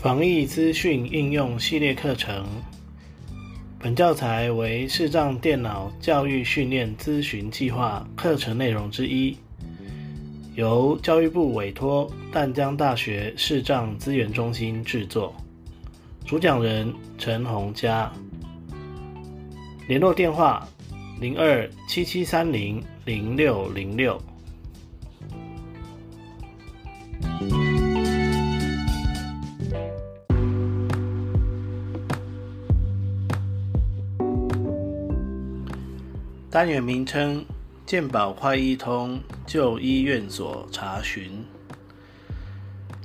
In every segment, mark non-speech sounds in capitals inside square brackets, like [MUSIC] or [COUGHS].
防疫资讯应用系列课程，本教材为视障电脑教育训练咨询计划课程内容之一，由教育部委托淡江大学视障资源中心制作。主讲人陈洪佳，联络电话零二七七三零零六零六。单元名称：健保快医通就医院所查询。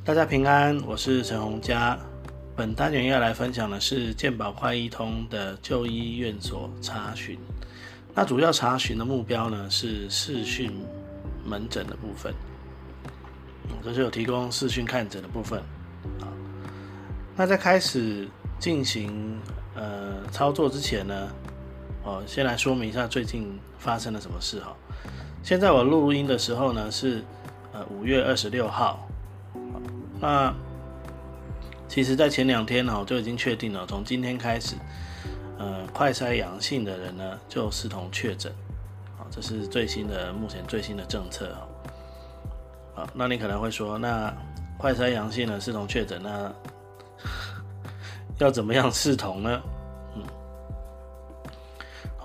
大家平安，我是陈洪佳。本单元要来分享的是健保快医通的就医院所查询。那主要查询的目标呢是视讯门诊的部分，这是有提供视讯看诊的部分。啊，那在开始进行呃操作之前呢？哦，先来说明一下最近发生了什么事哈。现在我录音的时候呢是呃五月二十六号，那其实，在前两天呢我就已经确定了，从今天开始，呃，快筛阳性的人呢就视同确诊，啊，这是最新的目前最新的政策哈。好，那你可能会说，那快筛阳性呢视同确诊，那 [LAUGHS] 要怎么样视同呢？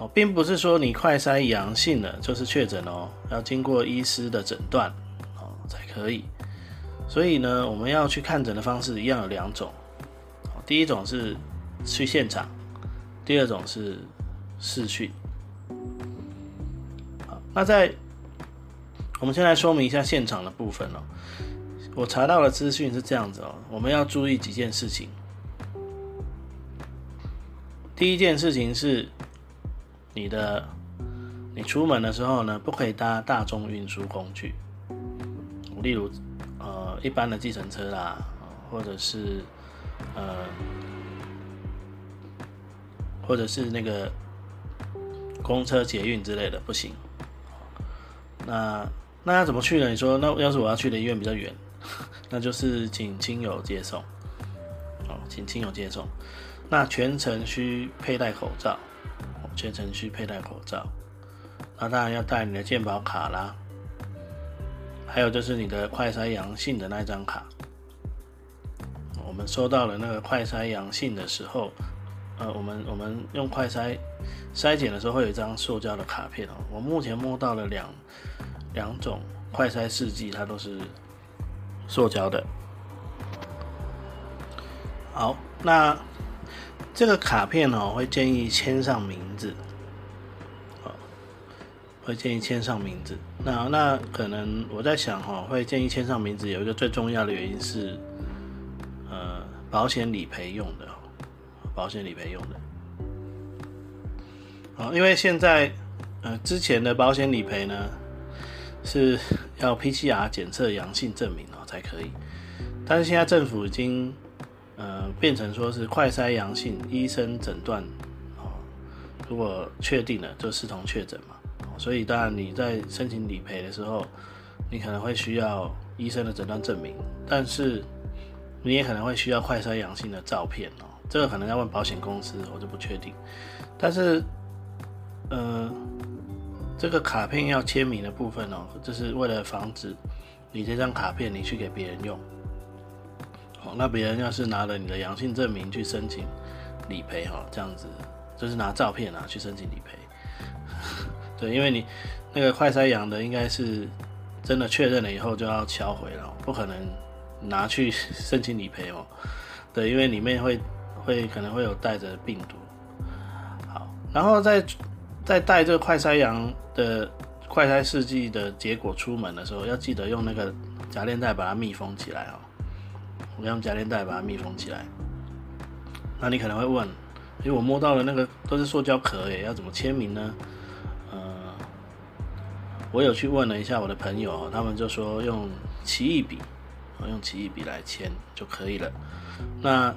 哦，并不是说你快筛阳性了就是确诊哦，要经过医师的诊断哦才可以。所以呢，我们要去看诊的方式一样有两种，第一种是去现场，第二种是视讯。好，那在我们先来说明一下现场的部分哦。我查到的资讯是这样子哦，我们要注意几件事情。第一件事情是。你的，你出门的时候呢，不可以搭大众运输工具，例如，呃，一般的计程车啦，或者是，呃，或者是那个公车、捷运之类的，不行。那那要怎么去呢？你说，那要是我要去的医院比较远，[LAUGHS] 那就是请亲友接送，哦，请亲友接送，那全程需佩戴口罩。全程需佩戴口罩，那当然要带你的健保卡啦，还有就是你的快筛阳性的那张卡。我们收到了那个快筛阳性的时候，呃，我们我们用快筛筛检的时候会有一张塑胶的卡片哦。我目前摸到了两两种快筛试剂，它都是塑胶的。好，那。这个卡片哦，会建议签上名字，啊，会建议签上名字。那那可能我在想哈，会建议签上名字，有一个最重要的原因是，呃，保险理赔用的，保险理赔用的。好，因为现在呃之前的保险理赔呢是要 PCR 检测阳性证明哦才可以，但是现在政府已经。呃，变成说是快筛阳性，医生诊断，哦，如果确定了就视同确诊嘛，所以当然你在申请理赔的时候，你可能会需要医生的诊断证明，但是你也可能会需要快筛阳性的照片哦，这个可能要问保险公司，我就不确定，但是，呃，这个卡片要签名的部分哦，就是为了防止你这张卡片你去给别人用。哦，那别人要是拿了你的阳性证明去申请理赔，哈，这样子就是拿照片啊去申请理赔。[LAUGHS] 对，因为你那个快筛阳的，应该是真的确认了以后就要敲回了，不可能拿去 [LAUGHS] 申请理赔哦。对，因为里面会会可能会有带着病毒。好，然后再再带这个快筛阳的快筛试剂的结果出门的时候，要记得用那个夹链袋把它密封起来哦。我用夹链袋把它密封起来。那你可能会问，因为我摸到了那个都是塑胶壳，诶，要怎么签名呢？呃，我有去问了一下我的朋友，他们就说用奇异笔，用奇异笔来签就可以了。那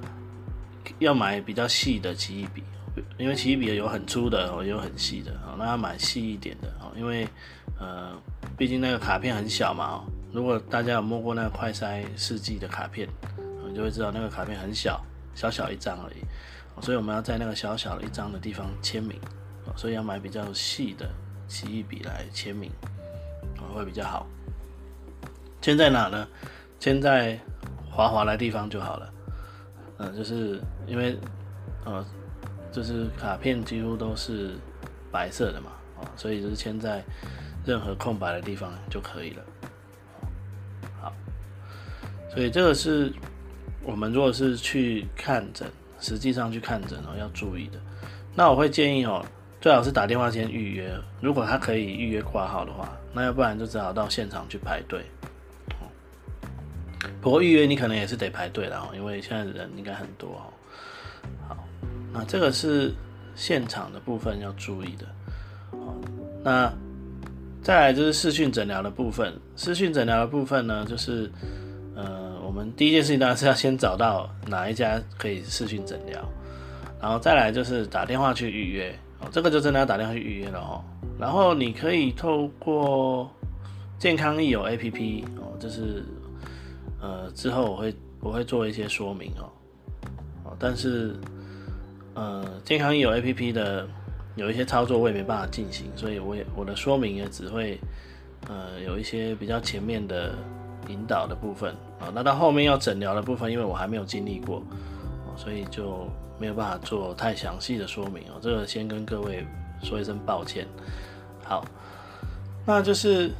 要买比较细的奇异笔，因为奇异笔有很粗的，也有很细的，那要买细一点的，因为呃，毕竟那个卡片很小嘛，如果大家有摸过那个快筛试剂的卡片，你就会知道那个卡片很小，小小一张而已，所以我们要在那个小小的一张的地方签名，所以要买比较细的奇异笔来签名，会比较好。签在哪呢？签在滑滑的地方就好了。嗯，就是因为，呃，就是卡片几乎都是白色的嘛，啊，所以就是签在任何空白的地方就可以了。所以这个是我们如果是去看诊，实际上去看诊哦要注意的。那我会建议哦，最好是打电话先预约，如果他可以预约挂号的话，那要不然就只好到现场去排队。不过预约你可能也是得排队了哦，因为现在人应该很多哦。好，那这个是现场的部分要注意的。好，那再来就是视讯诊疗的部分。视讯诊疗的部分呢，就是，我们第一件事情当然是要先找到哪一家可以视讯诊疗，然后再来就是打电话去预约。哦，这个就真的要打电话去预约了哦。然后你可以透过健康益友 APP 哦，就是。呃，之后我会我会做一些说明哦，哦，但是呃，健康益有 A P P 的有一些操作我也没办法进行，所以我也我的说明也只会呃有一些比较前面的引导的部分啊，那到后面要诊疗的部分，因为我还没有经历过，所以就没有办法做太详细的说明哦，这个先跟各位说一声抱歉。好，那就是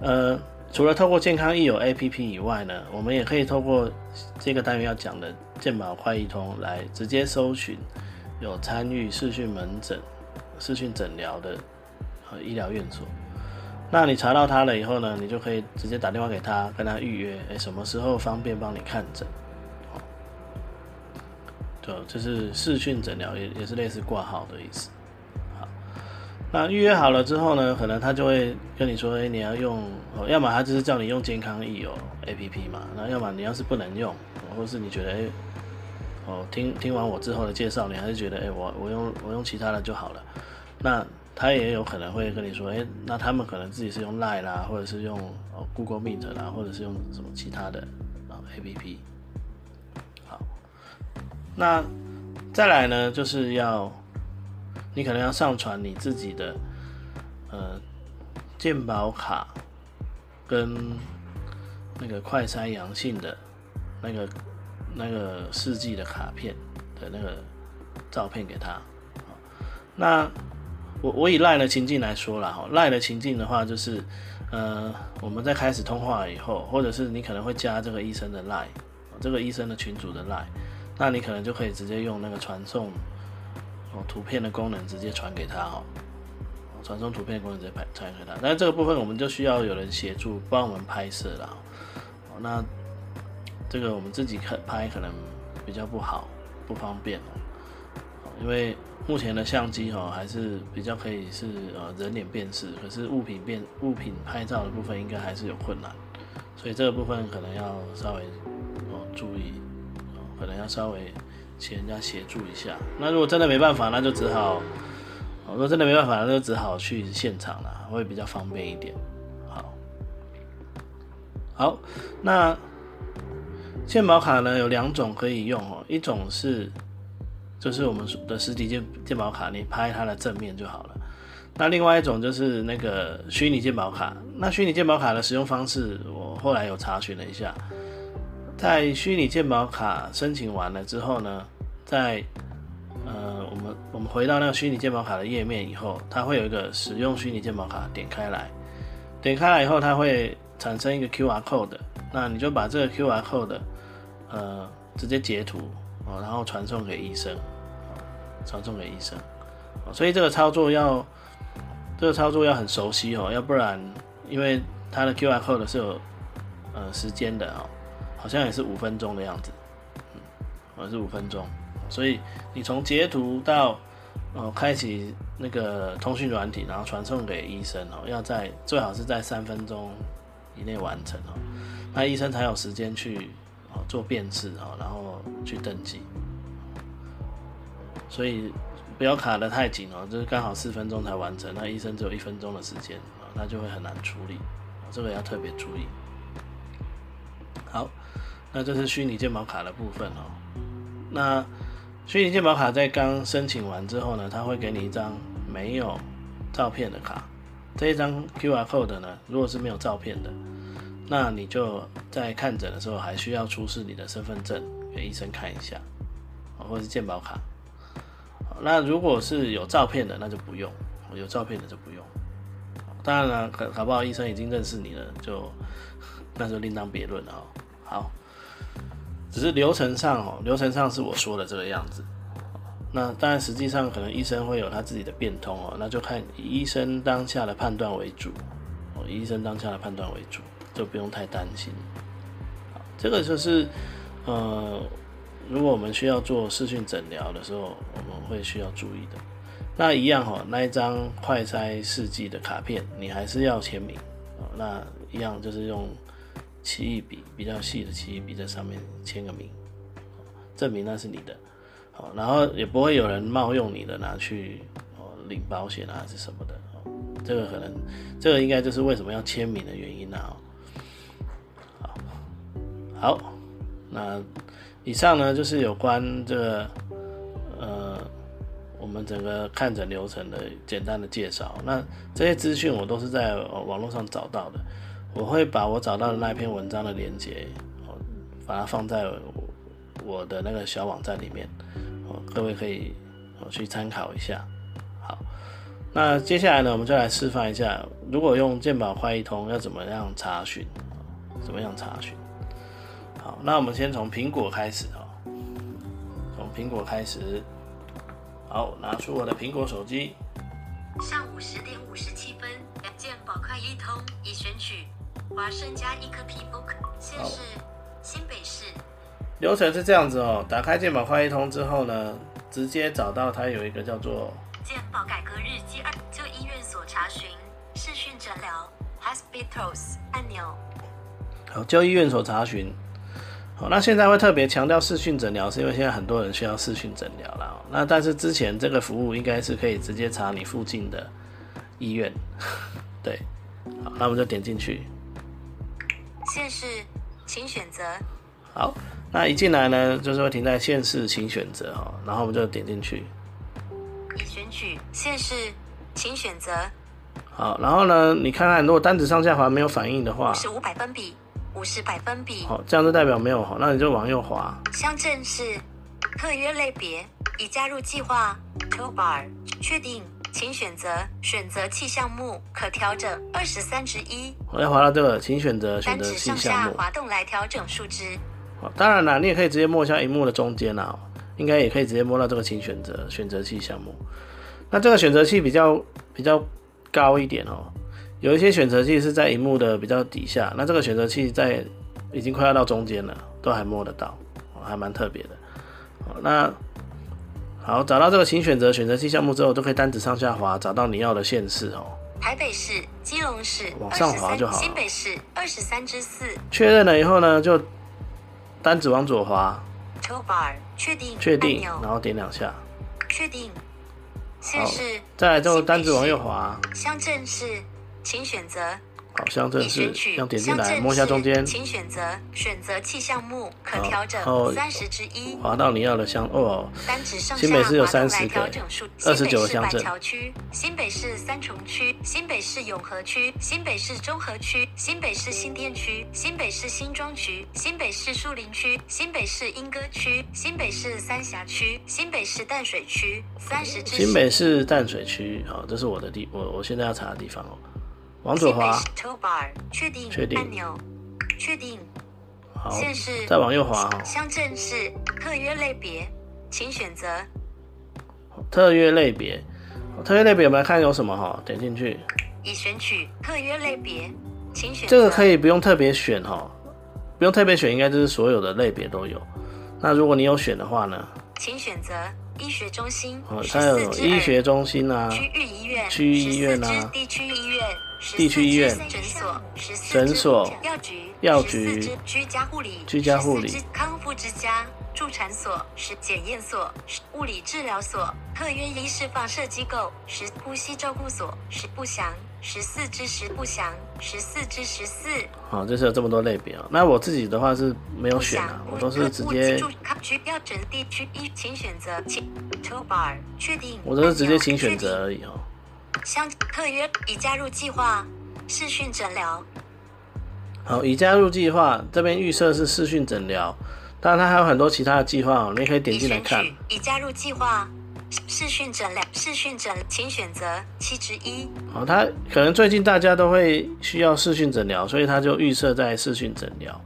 呃。除了透过健康益友 APP 以外呢，我们也可以透过这个单元要讲的健保快易通来直接搜寻有参与视讯门诊、视讯诊疗的和医疗院所。那你查到他了以后呢，你就可以直接打电话给他，跟他预约，哎，什么时候方便帮你看诊？哦，对，就是视讯诊疗也也是类似挂号的意思。好那预约好了之后呢，可能他就会跟你说，哎，你要用，哦，要么他就是叫你用健康益友 A P P 嘛，那要么你要是不能用，或是你觉得，哎，哦，听听完我之后的介绍，你还是觉得，哎，我我用我用其他的就好了，那他也有可能会跟你说，哎，那他们可能自己是用 Line 啦，或者是用 Google Meet 啦，或者是用什么其他的啊 A P P。好，那再来呢，就是要。你可能要上传你自己的呃健保卡跟那个快筛阳性的那个那个试剂的卡片的那个照片给他。那我我以赖的情境来说了哈，赖的情境的话就是呃我们在开始通话以后，或者是你可能会加这个医生的赖，这个医生的群主的赖，那你可能就可以直接用那个传送哦。图片的功能直接传给他哦，传送图片的功能直接拍传给他，但是这个部分我们就需要有人协助帮我们拍摄了。那这个我们自己可拍可能比较不好，不方便。因为目前的相机哈还是比较可以是呃人脸辨识，可是物品辨物品拍照的部分应该还是有困难，所以这个部分可能要稍微哦注意，可能要稍微。请人家协助一下。那如果真的没办法，那就只好，我说真的没办法，那就只好去现场了，会比较方便一点。好，好，那健保卡呢有两种可以用哦，一种是就是我们的实体健健保卡，你拍它的正面就好了。那另外一种就是那个虚拟健保卡。那虚拟健保卡的使用方式，我后来有查询了一下。在虚拟健保卡申请完了之后呢，在呃，我们我们回到那个虚拟健保卡的页面以后，它会有一个使用虚拟健保卡，点开来，点开来以后，它会产生一个 QR code，那你就把这个 QR code，呃，直接截图哦，然后传送给医生，传送给医生，所以这个操作要，这个操作要很熟悉哦，要不然，因为它的 QR code 是有呃时间的哦。好像也是五分钟的样子，嗯，好像是五分钟，所以你从截图到呃开启那个通讯软体，然后传送给医生哦，要在最好是在三分钟以内完成哦，那医生才有时间去做辨识哦，然后去登记，所以不要卡得太紧哦，就是刚好四分钟才完成，那医生只有一分钟的时间啊，那就会很难处理，这个要特别注意。好，那这是虚拟健保卡的部分哦。那虚拟健保卡在刚申请完之后呢，它会给你一张没有照片的卡。这一张 QR code 呢，如果是没有照片的，那你就在看诊的时候还需要出示你的身份证给医生看一下，或者是健保卡。那如果是有照片的，那就不用；有照片的就不用。当然了，可搞不好医生已经认识你了，就 [LAUGHS] 那就另当别论了哦。好，只是流程上哦，流程上是我说的这个样子。那当然，实际上可能医生会有他自己的变通哦，那就看医生当下的判断为主哦，医生当下的判断为主，就不用太担心。好，这个就是呃，如果我们需要做视讯诊疗的时候，我们会需要注意的。那一样哈，那一张快筛试剂的卡片，你还是要签名。那一样就是用奇异笔，比较细的奇异笔在上面签个名，证明那是你的。好，然后也不会有人冒用你的拿去哦领保险啊，是什么的。这个可能，这个应该就是为什么要签名的原因啊。好，那以上呢就是有关这个呃。我们整个看诊流程的简单的介绍，那这些资讯我都是在网络上找到的。我会把我找到的那篇文章的链接，哦，把它放在我的那个小网站里面，哦，各位可以哦去参考一下。好，那接下来呢，我们就来示范一下，如果用健保快一通要怎么样查询，怎么样查询。好，那我们先从苹果开始哦，从苹果开始。好，拿出我的苹果手机。上午十点五十七分，健保快一通已选取华盛加一颗皮 book，现市新北市。流程是这样子哦，打开健保快一通之后呢，直接找到它有一个叫做健保改革日记二，就医院所查询视讯诊疗 hospitals 按钮。好，就医院所查询。好，那现在会特别强调视讯诊疗，是因为现在很多人需要视讯诊疗了。那但是之前这个服务应该是可以直接查你附近的医院，对。好，那我们就点进去。县市，请选择。好，那一进来呢，就是会停在县市，请选择哈，然后我们就点进去。已选取县市，请选择。好，然后呢，你看看如果单子上下滑没有反应的话，是五百分比。五十百分比，好，这样就代表没有好，那你就往右滑。乡镇市特约类别已加入计划，Toolbar 确定，请选择选择器项目可调整二十三之一。我要滑到这个，请选择选择器项目。滑动来调整数值。好，当然了，你也可以直接摸一下荧幕的中间啊，应该也可以直接摸到这个请选择选择器项目。那这个选择器比较比较高一点哦。有一些选择器是在荧幕的比较底下，那这个选择器在已经快要到中间了，都还摸得到，还蛮特别的。那好，找到这个请选择选择器项目之后，都可以单子上下滑，找到你要的县市哦。台北市、基隆市，往上滑就好。新北市二十三之四。确认了以后呢，就单子往左滑。Toolbar 确定。确定，然后点两下。确定。县市。再来之后单子往右滑。乡镇市。请选择。好，乡镇是要点进来，摸一下中间。请选择选择器项目，可调整三十之一。滑到你要的乡哦。单指上下滑动来调整数。二十九个乡镇。板桥区、新北市三重区、新北市永和区、新北市中和区、新北市新店区、新北市新庄区、新北市树林区、新北市莺歌区、新北市三峡区、新北市淡水区。三十之。新北市淡水区，好，这是我的地，我我现在要查的地方哦。往左滑，确定，确定按钮，确定。好，再往右滑。乡镇市特约类别，请选择。特约类别，特约类别，我们来看有什么哈，点进去。已选取特约类别，请选。这个可以不用特别选哈，不用特别选，应该就是所有的类别都有。那如果你有选的话呢？请选择。医学中心，哦，它有医学中心啊，区域医院，区域医院啊，地区医院，地区医院，诊所，诊所，药局，药局，居家护理，居家护理，康复之家，助产所，是检验所，是物理治疗所，特约医师放射机构，是呼吸照顾所，是不详，十四至十不详，十四至十四好，就是有这么多类别啊。那我自己的话是没有选啊，，我都是直接，需要整地区一，请选择，请 toolbar 确定，我都是直接请选择而已哦。相特约已加入计划，视讯诊疗，好，已加入计划，这边预设是视讯诊疗，当然它还有很多其他的计划哦，你可以点已进来看。已加入计划，视讯诊疗，视讯诊，请选择七之一，好，它可能最近大家都会需要视讯诊疗，所以他就预设在视讯诊疗。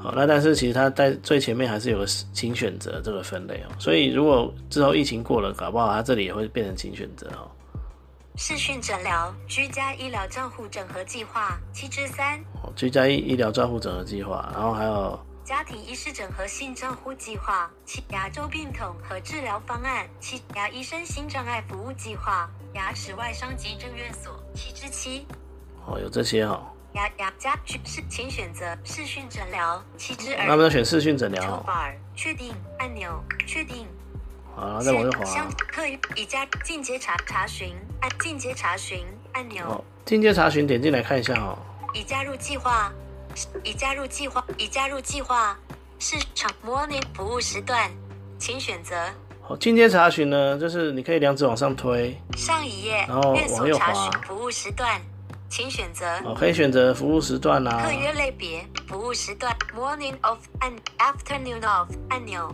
好，那但是其实它在最前面还是有个请选择这个分类哦，所以如果之后疫情过了，搞不好它这里也会变成请选择哦。视讯诊疗，居家医疗照护整合计划七之三，哦居家医医疗照护整合计划，然后还有家庭医师整合性照护计划，七牙周病统和治疗方案，七牙医生新障碍服务计划，牙齿外伤急症院所，七之七。哦有这些哦，牙牙家居是，请选择视讯诊疗，七之二那我们二。就选视讯诊疗哦。Toolbar 确定按钮，确定。好，然后再往右滑相特于已加进阶查查询按进阶查询按钮，哦，进阶查询点进来看一下哦。已加入计划，已加入计划，已加入计划，市场模拟服务时段，请选择。好，进阶查询呢，就是你可以两指往上推，上一页然后院所查往右滑。询服务时段，请选择。哦，可以选择服务时段啊特，约类别服务时段 Morning of 按 Afternoon of 按钮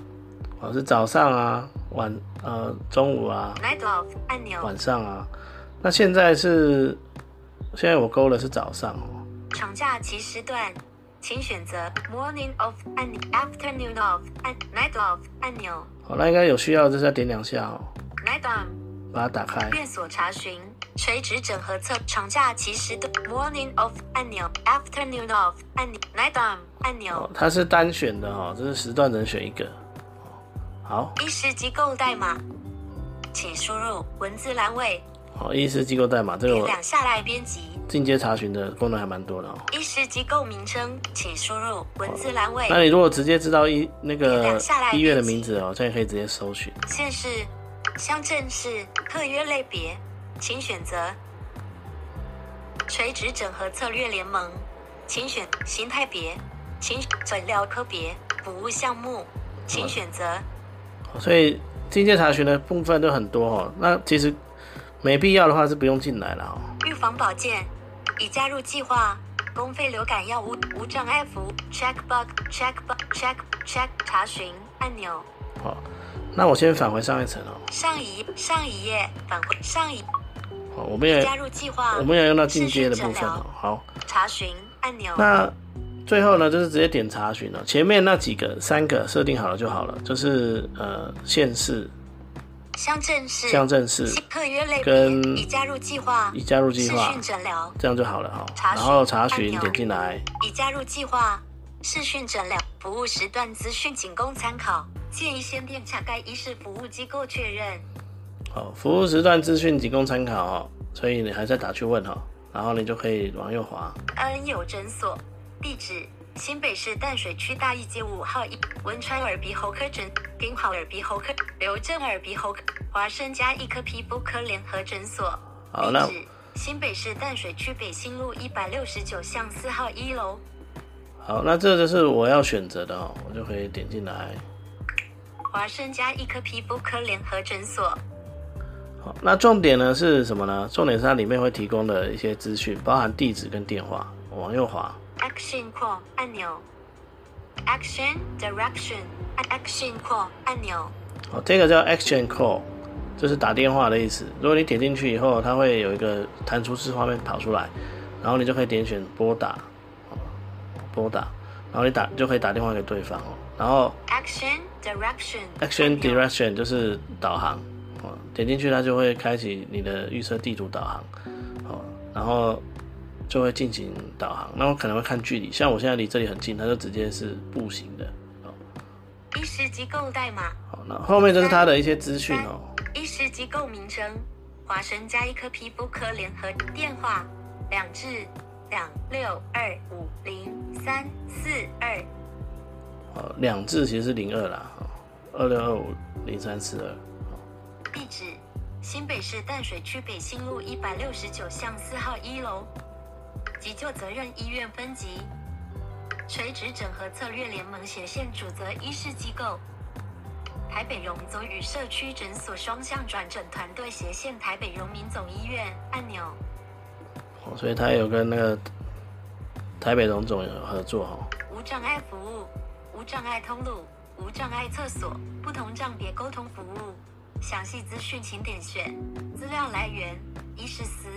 哦是早上啊，晚呃中午啊，Night of 按钮晚上啊。那现在是现在我勾的是早上哦。长假期时段，请选择 Morning of 按钮 Afternoon of 按 Night of 按钮好，那应该有需要就是要点两下哦，Night on 把它打开。院所查询垂直整合测长假期时段 Morning of 按钮 Afternoon of 按钮 Night on 按钮哦，它是单选的哦，这是时段只能选一个。好，医师机构代码，请输入文字栏位，好，医师机构代码，这个点两下来编辑。进阶查询的功能还蛮多的哦。医师机构名称，请输入文字栏位。那你如果直接知道医那个医院的名字哦，这样可以直接搜寻。县市、乡镇市、特约类别，请选择垂直整合策略联盟，请选形态别，请诊疗科别，服务项目，请选择所以进阶查询的部分都很多哦。那其实没必要的话是不用进来了哦。预防保健，已加入计划。公费流感药物无障碍服务，check bug check bug check check 查询按钮。好，那我先返回上一层哦。上一上一页返回上一好，我们也加入计划我们也用到进阶的部分哦。好，查询按钮。那最后呢，就是直接点查询了。前面那几个三个设定好了就好了，就是呃县市、乡镇市、乡镇市特约类别跟已加入计划，已加入计划视讯，诊疗这样就好了哈。然后查询点进来，已加入计划，视讯诊疗服务时段资讯仅供参考，建议先电查该医师服务机构确认。好，服务时段资讯仅供参考哦，所以你还在打去问哈，然后你就可以往右滑。恩友诊所地址：新北市淡水区大义街五号一文川耳鼻喉科诊，顶好耳鼻喉科，刘正耳鼻喉科，华生家一科皮肤科联合诊所。好那地址：新北市淡水区北新路一百六十九巷四号一楼。好，那这就是我要选择的哦，我就可以点进来。华生家一科皮肤科联合诊所。好，那重点呢是什么呢？重点是它里面会提供的一些资讯，包含地址跟电话。往右滑，Action Call 按钮，Action Direction Action Call 按钮，哦，这个叫 Action Call，就是打电话的意思。如果你点进去以后，它会有一个弹出式画面跑出来，然后你就可以点选拨打，哦拨打，然后你打就可以打电话给对方哦。然后 Action Direction Action Direction 就是导航，哦，点进去它就会开启你的预设地图导航，哦，然后就会进行导航。那我可能会看距离，像我现在离这里很近，它就直接是步行的，哦，医师机构代码，好，那后面就是它的一些资讯哦，医师机构名称，华生加一科皮肤科联合电话，两至两六二五零三四二，哦，两至其实是零二啦，哦，二六二五零三四二，地址新北市淡水区北新路一百六十九巷四号一楼，急救责任医院分级，垂直整合策略联盟斜线主责医师机构，台北荣总与社区诊所双向转诊团队斜线台北荣民总医院按钮。哦，所以他有跟那个台北荣总有合作哈。无障碍服务，无障碍通路，无障碍厕所，不同障别沟通服务。详细资讯请点选资料来源医师司。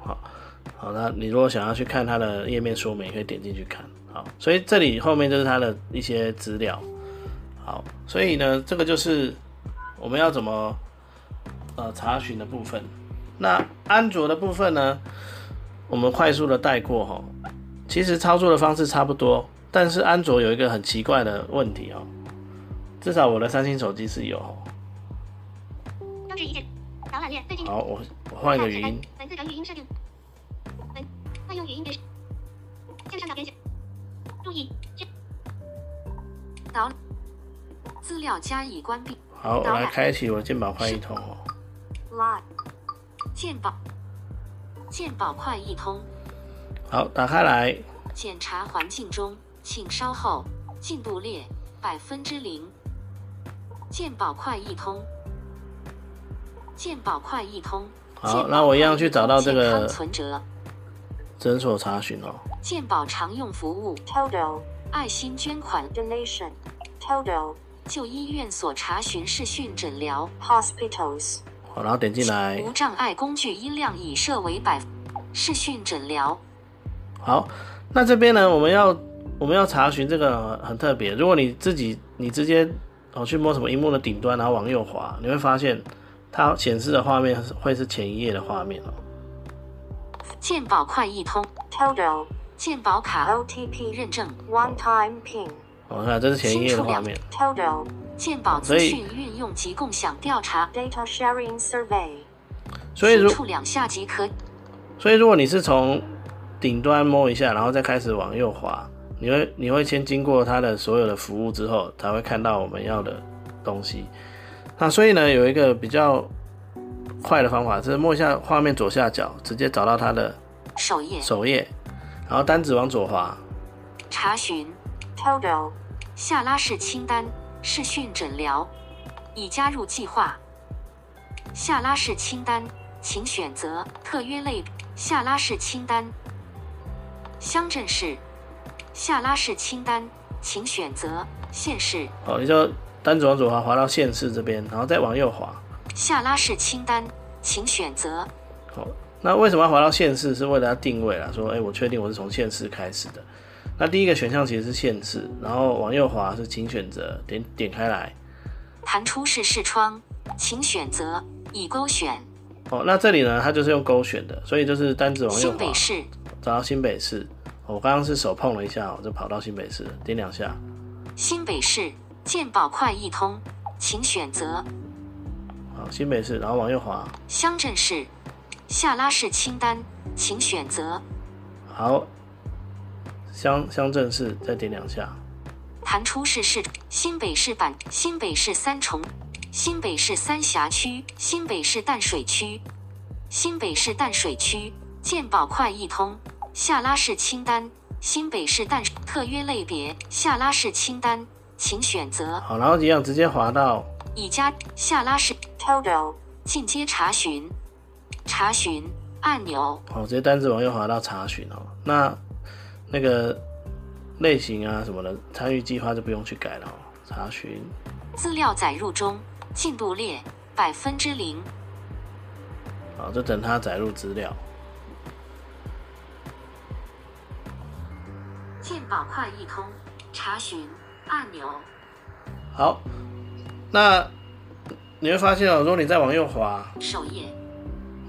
好，好，那你如果想要去看它的页面说明，可以点进去看。好，所以这里后面就是它的一些资料。好，所以呢，这个就是我们要怎么呃查询的部分。那安卓的部分呢，我们快速的带过哈。其实操作的方式差不多，但是安卓有一个很奇怪的问题哦。至少我的三星手机是有。导览列最近。好，我我换一个语音。文字转语音设定。用语音别线上编写。注意。导资料加已关闭。好，我来开启我鉴宝快一通哦。Live。健保。健保快一通。好，打开来。检查环境中，请稍后。进度列百分之零。鉴宝快一通。鉴宝快一通。好，那我一样去找到这个诊所查询哦。健保常用服务，Total 爱心捐款，Donation，Total 就医院所查询视讯诊疗，Hospitals。好，然后点进来。无障碍工具音量已设为百，视讯诊疗。好，那这边呢，我们要我们要查询这个很特别。如果你自己你直接哦去摸什么荧幕的顶端，然后往右滑，你会发现。它显示的画面会是前一页的画面哦。健保快易通，Total 健保卡 OTP 认证，One Time Pin。我看这是前一页的画面。Total 健保资讯运用及共享调查，Data Sharing Survey。所以如触两下即可。所以如果你是从顶端摸一下，然后再开始往右滑，你会你会先经过它的所有的服务之后，才会看到我们要的东西。那所以呢，有一个比较快的方法，是摸一下画面左下角，直接找到它的首页，首页，然后单指往左滑，查询，Total，下拉式清单，视讯诊疗，已加入计划，下拉式清单，请选择。特约类，下拉式清单，乡镇市，下拉式清单，请选择。县市。好，你就。单指往左滑，滑到县市这边，然后再往右滑。下拉式清单，请选择。好，那为什么要滑到县市？是为了要定位啊，说，哎，我确定我是从县市开始的。那第一个选项其实是县市，然后往右滑是请选择，点点开来。弹出式视窗，请选择已勾选。哦，那这里呢，它就是用勾选的，所以就是单指往右滑。新北市，找到新北市。我刚刚是手碰了一下，我就跑到新北市，点两下。新北市。健保快易通，请选择。好，新北市，然后往右滑。乡镇市，下拉式清单，请选择。好，乡乡镇市，再点两下。弹出市市，新北市版，新北市三重，新北市三峡区，新北市淡水区，新北市淡水区，健保快易通，下拉式清单，新北市淡特约类别，下拉式清单。请选择好，然后一样直接滑到已加下拉式 Total 进阶查询查询按钮。好，直接单子往右滑到查询哦。那那个类型啊什么的参与计划就不用去改了哦。查询资料载入中，进度列百分之零。好，就等它载入资料。健保快易通查询。按钮。好，那你会发现哦，如果你再往右滑，首页，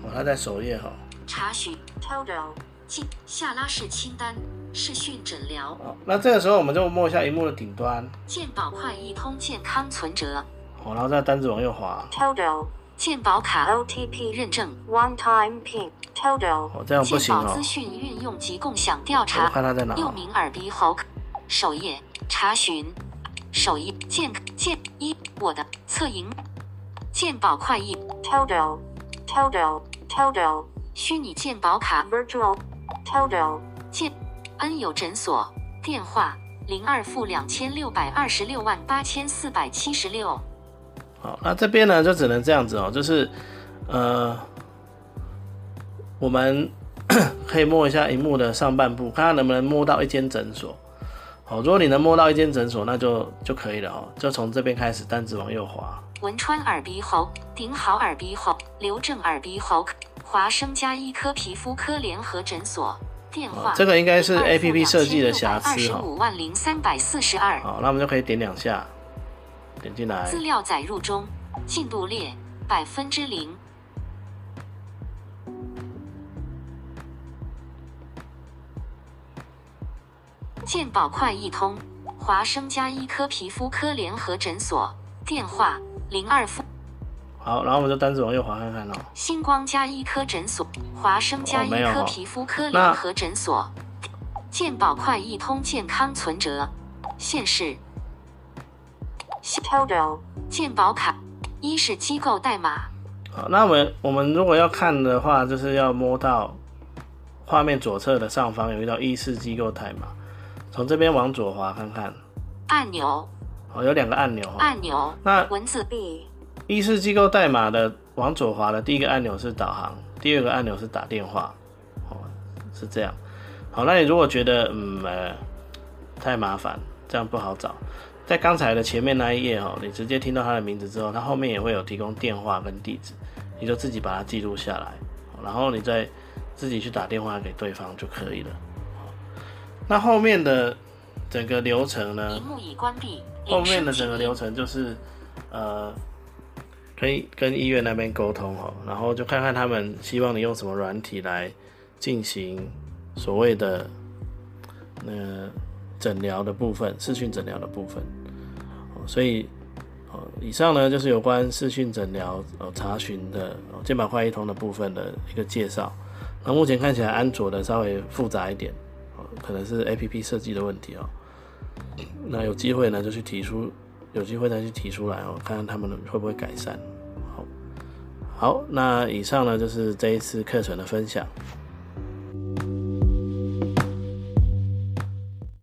哦，它在首页哈。查询 Total 进下拉式清单视讯诊疗。哦，那这个时候我们就摸一下荧幕的顶端。健保快易通健康存折。好，然后再单子往右滑。Total 健保卡 OTP 认证 One Time Pin Total。哦，这样不行哦。健保资讯运用及共享调查。我看它在哪。又名耳鼻喉科。首页查询，首页健健一我的侧影，鉴宝快印 Todo. Todo. Todo. 虚拟鉴宝卡 Virtual. Todo. 健恩友诊所电话零二负两千六百二十六万八千四百七十六。好，那这边呢就只能这样子哦，就是呃，我们 [COUGHS] 可以摸一下荧幕的上半部，看看能不能摸到一间诊所。好，如果你能摸到一间诊所，那就就可以了哦，就从这边开始单指往右滑。文川耳鼻喉、顶好耳鼻喉、刘正耳鼻喉、华生加医科皮肤科联合诊所电话。哦这个应该是 APP 设计的瑕疵二十哈。五万零三百四十二。好，那我们就可以点两下，点进来资。料载入中，进度列百分之零。健保快易通，华生加医科皮肤科联合诊所电话零二负。好，然后我们就单子往右滑看看哦。星光加医科诊所，华生加医科皮肤科那联合诊所，健保快易通健康存折，县市。Todo. 健保卡，一是机构代码，好，那我们我们如果要看的话，就是要摸到画面左侧的上方有一道医事机构代码，从这边往左滑看看。按钮哦，有两个按钮哦。按钮，那文字 B. 医事机构代码的往左滑的第一个按钮是导航，第二个按钮是打电话。哦，是这样。好，那你如果觉得嗯呃太麻烦，这样不好找，在刚才的前面那一页哦，你直接听到他的名字之后，他后面也会有提供电话跟地址，你就自己把它记录下来，然后你再自己去打电话给对方就可以了。好那后面的整个流程呢屏？幕已关闭。后面的整个流程就是，呃，可以跟医院那边沟通哦，然后就看看他们希望你用什么软体来进行所谓的呃诊疗的部分，视讯诊疗的部分。哦所以，哦，以上呢就是有关视讯诊疗呃查询的哦健保快易通的部分的一个介绍。那目前看起来安卓的稍微复杂一点，哦，可能是 A P P 设计的问题哦。那有机会呢，就去提出，有机会再去提出来哦，看看他们会不会改善。好，好，那以上呢就是这一次课程的分享。